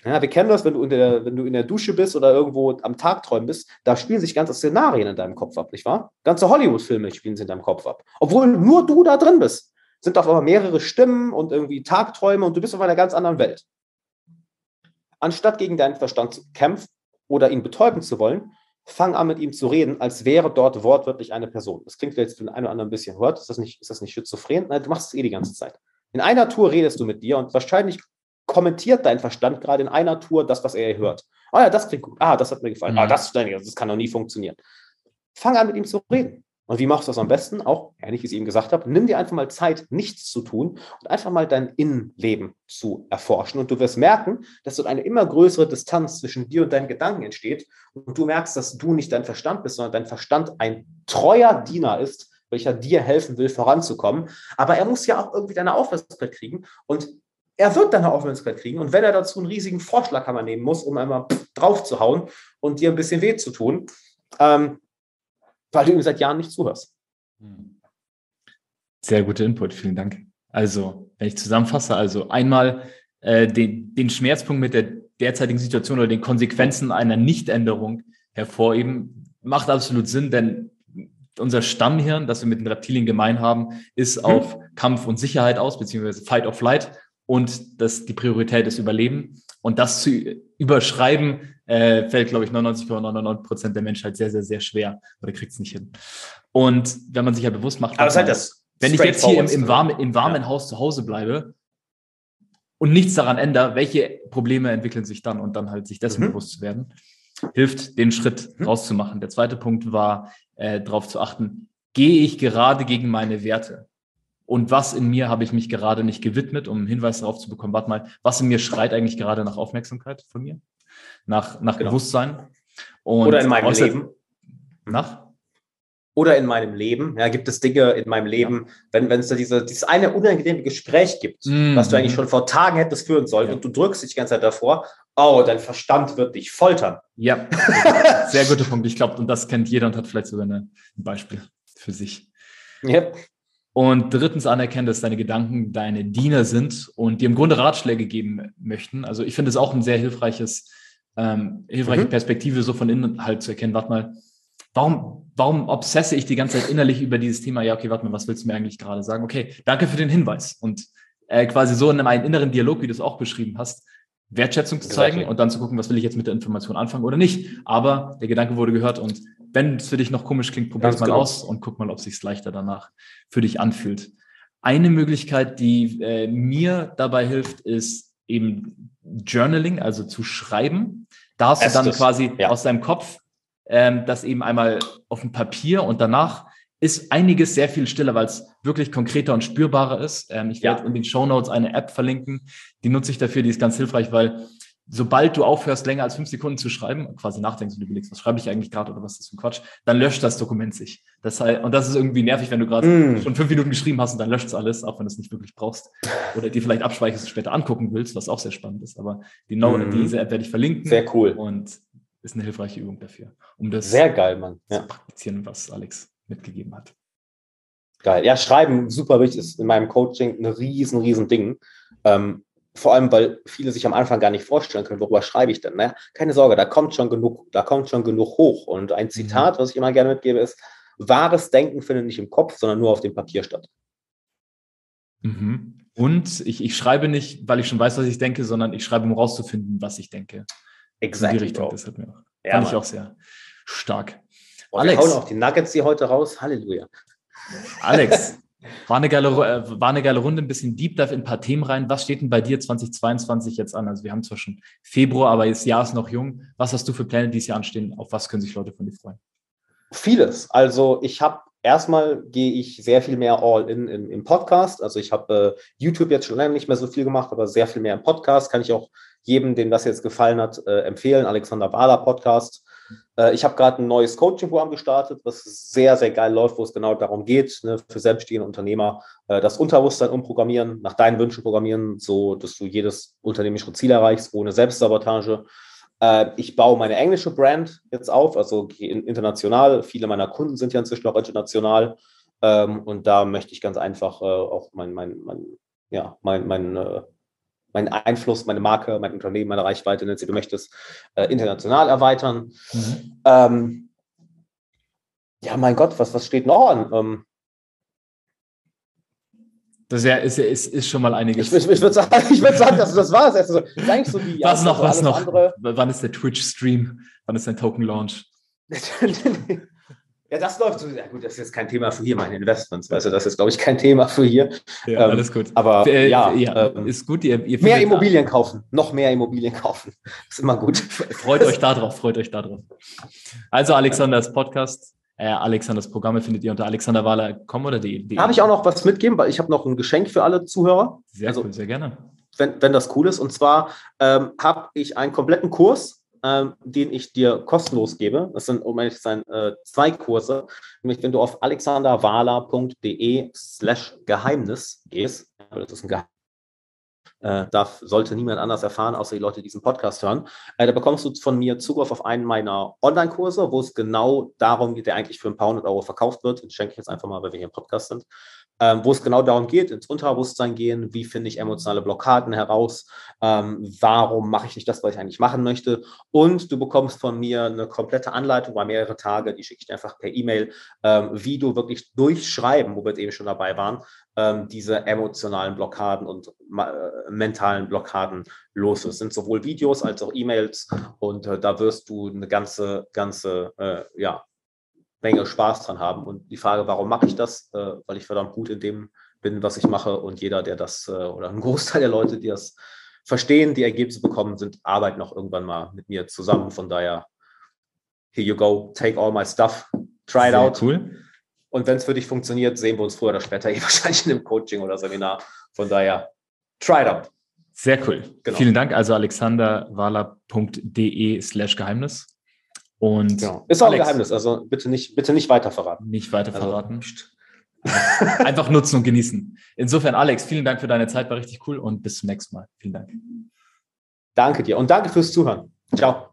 [SPEAKER 2] Ja, wir kennen das, wenn du, in der, wenn du in der Dusche bist oder irgendwo am Tag träumen bist, da spielen sich ganze Szenarien in deinem Kopf ab, nicht wahr? Ganze Hollywood-Filme spielen sich in deinem Kopf ab. Obwohl nur du da drin bist sind auf einmal mehrere Stimmen und irgendwie Tagträume und du bist auf einer ganz anderen Welt. Anstatt gegen deinen Verstand zu kämpfen oder ihn betäuben zu wollen, fang an mit ihm zu reden, als wäre dort wortwörtlich eine Person. Das klingt jetzt für den einen oder anderen ein bisschen hört. Ist das nicht, ist das nicht schizophren? Nein, du machst es eh die ganze Zeit. In einer Tour redest du mit dir und wahrscheinlich kommentiert dein Verstand gerade in einer Tour das, was er hört. Ah ja, das klingt gut. Ah, das hat mir gefallen. Ah, mhm. Das, das kann doch nie funktionieren. Fang an, mit ihm zu reden. Und wie machst du das am besten? Auch, ähnlich wie ich es eben gesagt habe, nimm dir einfach mal Zeit, nichts zu tun und einfach mal dein Innenleben zu erforschen. Und du wirst merken, dass dort eine immer größere Distanz zwischen dir und deinen Gedanken entsteht. Und du merkst, dass du nicht dein Verstand bist, sondern dein Verstand ein treuer Diener ist, welcher dir helfen will, voranzukommen. Aber er muss ja auch irgendwie deine Aufmerksamkeit kriegen. Und er wird deine Aufmerksamkeit kriegen. Und wenn er dazu einen riesigen Vorschlaghammer nehmen muss, um einmal drauf zu hauen und dir ein bisschen weh zu tun, ähm, weil du ihm seit Jahren nicht zuhörst.
[SPEAKER 1] Sehr guter Input, vielen Dank. Also, wenn ich zusammenfasse, also einmal äh, den, den Schmerzpunkt mit der derzeitigen Situation oder den Konsequenzen einer Nichtänderung hervorheben, macht absolut Sinn, denn unser Stammhirn, das wir mit den Reptilien gemein haben, ist mhm. auf Kampf und Sicherheit aus, beziehungsweise Fight or Flight und das, die Priorität ist Überleben. Und das zu überschreiben, äh, fällt, glaube ich, 99,99 Prozent der Menschheit sehr, sehr, sehr schwer oder kriegt es nicht hin. Und wenn man sich ja bewusst macht,
[SPEAKER 2] Aber halt das
[SPEAKER 1] wenn ich jetzt hier im, im, warmen, im warmen ja. Haus zu Hause bleibe und nichts daran ändere, welche Probleme entwickeln sich dann und dann halt sich dessen mhm. bewusst zu werden, hilft, den Schritt mhm. rauszumachen. Der zweite Punkt war, äh, darauf zu achten, gehe ich gerade gegen meine Werte? Und was in mir habe ich mich gerade nicht gewidmet, um einen Hinweis darauf zu bekommen, warte mal, was in mir schreit eigentlich gerade nach Aufmerksamkeit von mir, nach, nach genau. Bewusstsein.
[SPEAKER 2] Und Oder in meinem Leben.
[SPEAKER 1] Nach?
[SPEAKER 2] Oder in meinem Leben, ja, gibt es Dinge in meinem Leben, ja. wenn, wenn es da diese, dieses eine unangenehme Gespräch gibt, mm, was du eigentlich schon vor Tagen hättest führen sollen ja. und du drückst dich die ganze Zeit davor, oh, dein Verstand wird dich foltern.
[SPEAKER 1] Ja, <laughs> sehr guter Punkt. Ich glaube, und das kennt jeder und hat vielleicht sogar eine, ein Beispiel für sich. Ja. Und drittens anerkennen, dass deine Gedanken deine Diener sind und dir im Grunde Ratschläge geben möchten. Also ich finde es auch ein sehr hilfreiches, ähm, hilfreiche mhm. Perspektive, so von innen halt zu erkennen, warte mal, warum, warum obsesse ich die ganze Zeit innerlich über dieses Thema? Ja, okay, warte mal, was willst du mir eigentlich gerade sagen? Okay, danke für den Hinweis. Und äh, quasi so in einem inneren Dialog, wie du es auch beschrieben hast, Wertschätzung zu zeigen exactly. und dann zu gucken, was will ich jetzt mit der Information anfangen oder nicht. Aber der Gedanke wurde gehört und wenn es für dich noch komisch klingt, probier es mal genau. aus und guck mal, ob es sich leichter danach für dich anfühlt. Eine Möglichkeit, die äh, mir dabei hilft, ist eben Journaling, also zu schreiben. Da hast Estes. du dann quasi ja. aus deinem Kopf ähm, das eben einmal auf dem Papier und danach ist einiges sehr viel stiller, weil es wirklich konkreter und spürbarer ist. Ähm, ich werde ja. in den Show Notes eine App verlinken, die nutze ich dafür, die ist ganz hilfreich, weil sobald du aufhörst, länger als fünf Sekunden zu schreiben, quasi nachdenkst und überlegst, was schreibe ich eigentlich gerade oder was ist das für ein Quatsch, dann löscht das Dokument sich. Das heißt, und das ist irgendwie nervig, wenn du gerade mm. schon fünf Minuten geschrieben hast und dann löscht es alles, auch wenn du es nicht wirklich brauchst. Oder dir vielleicht abspeicherst und später angucken willst, was auch sehr spannend ist. Aber die no mm. diese App werde ich verlinken.
[SPEAKER 2] Sehr cool.
[SPEAKER 1] Und ist eine hilfreiche Übung dafür, um das
[SPEAKER 2] sehr geil, Mann.
[SPEAKER 1] Ja. zu praktizieren, was Alex mitgegeben hat.
[SPEAKER 2] Geil. Ja, Schreiben, super wichtig, ist in meinem Coaching ein riesen, riesen Ding. Ähm, vor allem, weil viele sich am Anfang gar nicht vorstellen können, worüber schreibe ich denn. Naja, keine Sorge, da kommt schon genug, da kommt schon genug hoch. Und ein Zitat, mhm. was ich immer gerne mitgebe, ist: Wahres Denken findet nicht im Kopf, sondern nur auf dem Papier statt.
[SPEAKER 1] Mhm. Und ich, ich schreibe nicht, weil ich schon weiß, was ich denke, sondern ich schreibe, um rauszufinden, was ich denke.
[SPEAKER 2] Exakt.
[SPEAKER 1] In die Richtung, das hat mir auch, ja, fand ich auch sehr stark.
[SPEAKER 2] Und Alex. Wir hauen auch die Nuggets hier heute raus. Halleluja.
[SPEAKER 1] Alex, <laughs> war eine, geile, äh, war eine geile Runde, ein bisschen Deep Dive in ein paar Themen rein. Was steht denn bei dir 2022 jetzt an? Also wir haben zwar schon Februar, aber das Jahr ist noch jung. Was hast du für Pläne, die dieses Jahr anstehen? Auf was können sich Leute von dir freuen?
[SPEAKER 2] Vieles. Also ich habe erstmal gehe ich sehr viel mehr all in, in im Podcast. Also ich habe äh, YouTube jetzt schon lange nicht mehr so viel gemacht, aber sehr viel mehr im Podcast. Kann ich auch jedem, dem das jetzt gefallen hat, äh, empfehlen. Alexander Wahler Podcast. Äh, ich habe gerade ein neues Coaching-Programm gestartet, was sehr, sehr geil läuft, wo es genau darum geht, ne, für selbstständige Unternehmer äh, das Unterbewusstsein umprogrammieren, nach deinen Wünschen programmieren, so dass du jedes unternehmerische Ziel erreichst, ohne Selbstsabotage. Äh, ich baue meine englische Brand jetzt auf, also international. Viele meiner Kunden sind ja inzwischen auch international. Ähm, und da möchte ich ganz einfach auch mein, mein, mein, ja, mein, mein meinen Einfluss, meine Marke, mein Unternehmen, meine Reichweite, wenn du möchtest, äh, international erweitern. Mhm. Ähm, ja, mein Gott, was, was steht noch an? Ähm,
[SPEAKER 1] das ist, ja, ist, ist, schon mal einiges.
[SPEAKER 2] Ich, ich, ich würde sagen, würd sagen das, das war es. Also, das
[SPEAKER 1] eigentlich so die, was noch, was noch? Andere. Wann ist der Twitch-Stream? Wann ist dein Token-Launch? <laughs>
[SPEAKER 2] Ja, das läuft so. Ja, gut, das ist jetzt kein Thema für hier, meine Investments. Weißt du, das ist, glaube ich, kein Thema für hier.
[SPEAKER 1] Ja, ähm, alles gut.
[SPEAKER 2] Aber äh, ja, ja
[SPEAKER 1] ähm, ist gut. Ihr,
[SPEAKER 2] ihr mehr Immobilien kaufen, noch mehr Immobilien kaufen. <laughs> Ist immer gut.
[SPEAKER 1] Freut euch darauf, freut euch darauf. Also, Alexanders Podcast, äh, Alexanders Programme findet ihr unter alexanderwahler.com oder de.
[SPEAKER 2] Darf ich auch noch was mitgeben, weil ich habe noch ein Geschenk für alle Zuhörer.
[SPEAKER 1] Sehr also, cool, sehr gerne.
[SPEAKER 2] Wenn, wenn das cool ist. Und zwar ähm, habe ich einen kompletten Kurs ähm, den ich dir kostenlos gebe. Das sind, um ehrlich zu sein, äh, zwei Kurse. Nämlich, wenn du auf alexanderwala.de slash Geheimnis gehst, das ist ein Geheimnis, äh, darf, sollte niemand anders erfahren, außer die Leute, die diesen Podcast hören. Äh, da bekommst du von mir Zugriff auf einen meiner Online-Kurse, wo es genau darum geht, der eigentlich für ein paar hundert Euro verkauft wird. Den schenke ich jetzt einfach mal, weil wir hier im Podcast sind wo es genau darum geht, ins Unterbewusstsein gehen, wie finde ich emotionale Blockaden heraus, ähm, warum mache ich nicht das, was ich eigentlich machen möchte. Und du bekommst von mir eine komplette Anleitung über mehrere Tage, die schicke ich dir einfach per E-Mail, ähm, wie du wirklich durchschreiben, wo wir eben schon dabei waren, ähm, diese emotionalen Blockaden und äh, mentalen Blockaden los ist. sind sowohl Videos als auch E-Mails. Und äh, da wirst du eine ganze, ganze, äh, ja, Menge Spaß dran haben. Und die Frage, warum mache ich das? Äh, weil ich verdammt gut in dem bin, was ich mache. Und jeder, der das, äh, oder ein Großteil der Leute, die das verstehen, die Ergebnisse bekommen, sind, arbeiten auch irgendwann mal mit mir zusammen. Von daher, here you go, take all my stuff, try it Sehr out.
[SPEAKER 1] Cool.
[SPEAKER 2] Und wenn es für dich funktioniert, sehen wir uns früher oder später <laughs> eh wahrscheinlich in einem Coaching oder Seminar. Von daher, try it out.
[SPEAKER 1] Sehr cool. Genau. Vielen Dank. Also alexanderwala.de slash Geheimnis. Und
[SPEAKER 2] genau. Ist auch Alex, ein Geheimnis, also bitte nicht, bitte nicht weiter verraten.
[SPEAKER 1] Nicht weiter also, verraten. Einfach nutzen und genießen. Insofern, Alex, vielen Dank für deine Zeit, war richtig cool und bis zum nächsten Mal. Vielen Dank.
[SPEAKER 2] Danke dir und danke fürs Zuhören. Ciao.